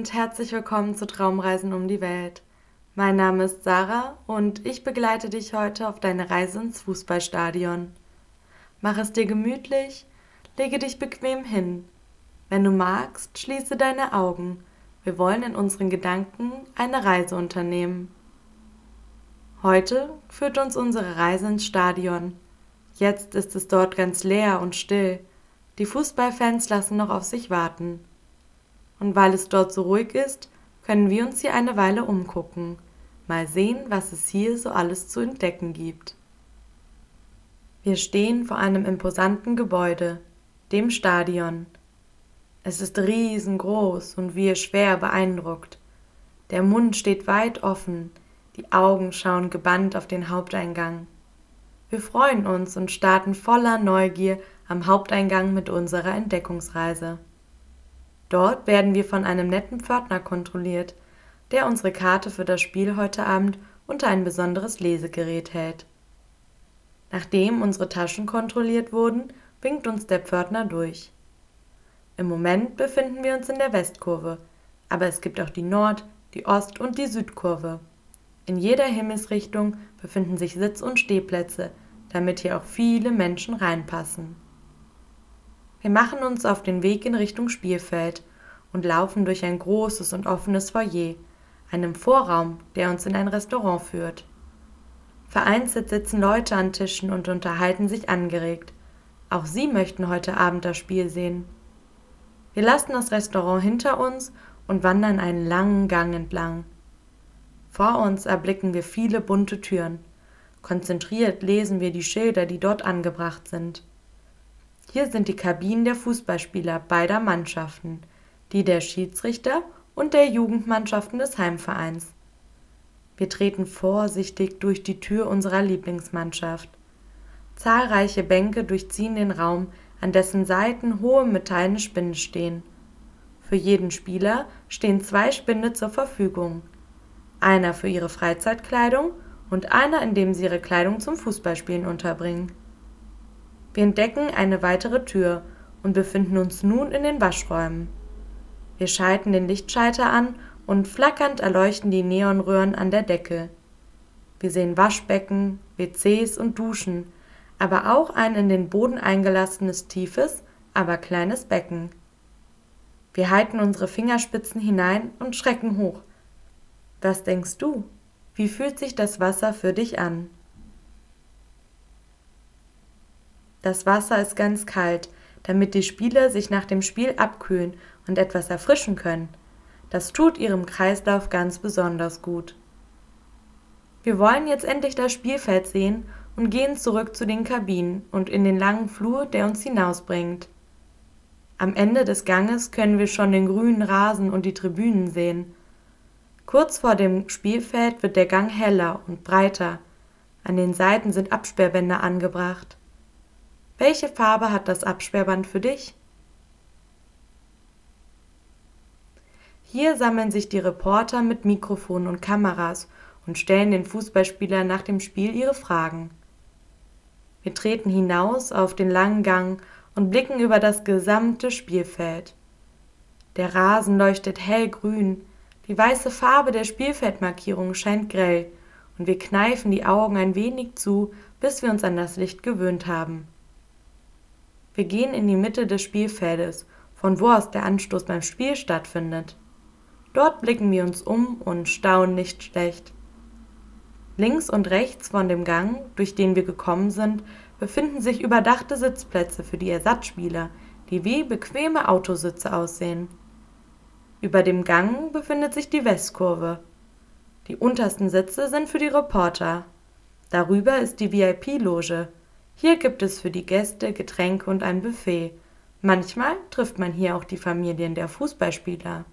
und herzlich willkommen zu Traumreisen um die Welt. Mein Name ist Sarah und ich begleite dich heute auf deine Reise ins Fußballstadion. Mach es dir gemütlich, lege dich bequem hin. Wenn du magst, schließe deine Augen. Wir wollen in unseren Gedanken eine Reise unternehmen. Heute führt uns unsere Reise ins Stadion. Jetzt ist es dort ganz leer und still. Die Fußballfans lassen noch auf sich warten. Und weil es dort so ruhig ist, können wir uns hier eine Weile umgucken, mal sehen, was es hier so alles zu entdecken gibt. Wir stehen vor einem imposanten Gebäude, dem Stadion. Es ist riesengroß und wir schwer beeindruckt. Der Mund steht weit offen, die Augen schauen gebannt auf den Haupteingang. Wir freuen uns und starten voller Neugier am Haupteingang mit unserer Entdeckungsreise. Dort werden wir von einem netten Pförtner kontrolliert, der unsere Karte für das Spiel heute Abend unter ein besonderes Lesegerät hält. Nachdem unsere Taschen kontrolliert wurden, winkt uns der Pförtner durch. Im Moment befinden wir uns in der Westkurve, aber es gibt auch die Nord-, die Ost- und die Südkurve. In jeder Himmelsrichtung befinden sich Sitz- und Stehplätze, damit hier auch viele Menschen reinpassen. Wir machen uns auf den Weg in Richtung Spielfeld und laufen durch ein großes und offenes Foyer, einem Vorraum, der uns in ein Restaurant führt. Vereinzelt sitzen Leute an Tischen und unterhalten sich angeregt. Auch sie möchten heute Abend das Spiel sehen. Wir lassen das Restaurant hinter uns und wandern einen langen Gang entlang. Vor uns erblicken wir viele bunte Türen. Konzentriert lesen wir die Schilder, die dort angebracht sind. Hier sind die Kabinen der Fußballspieler beider Mannschaften, die der Schiedsrichter und der Jugendmannschaften des Heimvereins. Wir treten vorsichtig durch die Tür unserer Lieblingsmannschaft. Zahlreiche Bänke durchziehen den Raum, an dessen Seiten hohe metallene Spinde stehen. Für jeden Spieler stehen zwei Spinde zur Verfügung. Einer für ihre Freizeitkleidung und einer, in dem sie ihre Kleidung zum Fußballspielen unterbringen. Wir entdecken eine weitere Tür und befinden uns nun in den Waschräumen. Wir schalten den Lichtschalter an und flackernd erleuchten die Neonröhren an der Decke. Wir sehen Waschbecken, WCs und Duschen, aber auch ein in den Boden eingelassenes tiefes, aber kleines Becken. Wir halten unsere Fingerspitzen hinein und schrecken hoch. Was denkst du? Wie fühlt sich das Wasser für dich an? Das Wasser ist ganz kalt, damit die Spieler sich nach dem Spiel abkühlen und etwas erfrischen können. Das tut ihrem Kreislauf ganz besonders gut. Wir wollen jetzt endlich das Spielfeld sehen und gehen zurück zu den Kabinen und in den langen Flur, der uns hinausbringt. Am Ende des Ganges können wir schon den grünen Rasen und die Tribünen sehen. Kurz vor dem Spielfeld wird der Gang heller und breiter. An den Seiten sind Absperrbänder angebracht. Welche Farbe hat das Absperrband für dich? Hier sammeln sich die Reporter mit Mikrofonen und Kameras und stellen den Fußballspielern nach dem Spiel ihre Fragen. Wir treten hinaus auf den langen Gang und blicken über das gesamte Spielfeld. Der Rasen leuchtet hellgrün, die weiße Farbe der Spielfeldmarkierung scheint grell, und wir kneifen die Augen ein wenig zu, bis wir uns an das Licht gewöhnt haben. Wir gehen in die Mitte des Spielfeldes, von wo aus der Anstoß beim Spiel stattfindet. Dort blicken wir uns um und staunen nicht schlecht. Links und rechts von dem Gang, durch den wir gekommen sind, befinden sich überdachte Sitzplätze für die Ersatzspieler, die wie bequeme Autositze aussehen. Über dem Gang befindet sich die Westkurve. Die untersten Sitze sind für die Reporter. Darüber ist die VIP-Loge, hier gibt es für die Gäste Getränke und ein Buffet. Manchmal trifft man hier auch die Familien der Fußballspieler.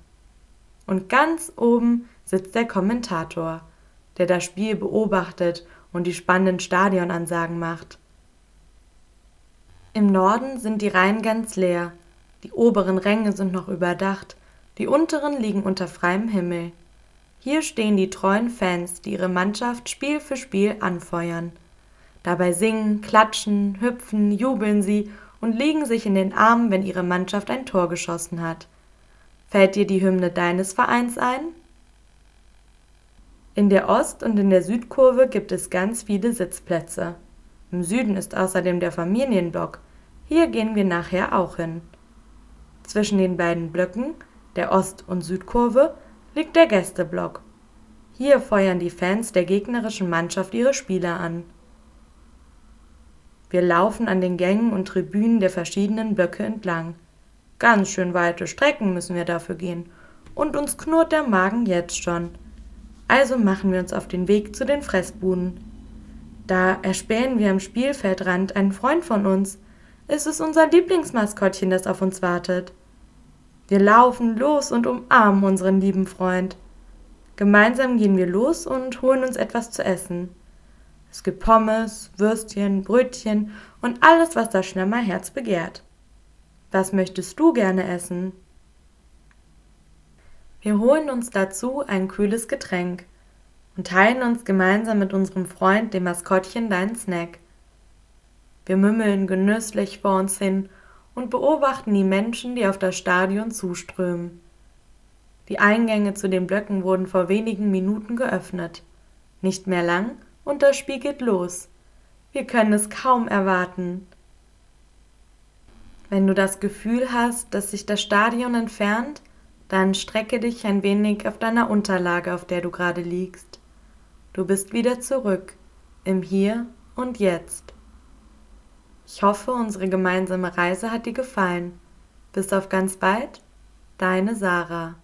Und ganz oben sitzt der Kommentator, der das Spiel beobachtet und die spannenden Stadionansagen macht. Im Norden sind die Reihen ganz leer, die oberen Ränge sind noch überdacht, die unteren liegen unter freiem Himmel. Hier stehen die treuen Fans, die ihre Mannschaft Spiel für Spiel anfeuern. Dabei singen, klatschen, hüpfen, jubeln sie und legen sich in den Armen, wenn ihre Mannschaft ein Tor geschossen hat. Fällt dir die Hymne deines Vereins ein? In der Ost- und in der Südkurve gibt es ganz viele Sitzplätze. Im Süden ist außerdem der Familienblock. Hier gehen wir nachher auch hin. Zwischen den beiden Blöcken, der Ost- und Südkurve, liegt der Gästeblock. Hier feuern die Fans der gegnerischen Mannschaft ihre Spieler an. Wir laufen an den Gängen und Tribünen der verschiedenen Blöcke entlang. Ganz schön weite Strecken müssen wir dafür gehen. Und uns knurrt der Magen jetzt schon. Also machen wir uns auf den Weg zu den Fressbuden. Da erspähen wir am Spielfeldrand einen Freund von uns. Es ist unser Lieblingsmaskottchen, das auf uns wartet. Wir laufen los und umarmen unseren lieben Freund. Gemeinsam gehen wir los und holen uns etwas zu essen. Es gibt Pommes, Würstchen, Brötchen und alles, was das Schlemmerherz begehrt. Was möchtest du gerne essen? Wir holen uns dazu ein kühles Getränk und teilen uns gemeinsam mit unserem Freund, dem Maskottchen, deinen Snack. Wir mümmeln genüsslich vor uns hin und beobachten die Menschen, die auf das Stadion zuströmen. Die Eingänge zu den Blöcken wurden vor wenigen Minuten geöffnet. Nicht mehr lang und das Spiel geht los. Wir können es kaum erwarten. Wenn du das Gefühl hast, dass sich das Stadion entfernt, dann strecke dich ein wenig auf deiner Unterlage, auf der du gerade liegst. Du bist wieder zurück, im Hier und Jetzt. Ich hoffe, unsere gemeinsame Reise hat dir gefallen. Bis auf ganz bald, deine Sarah.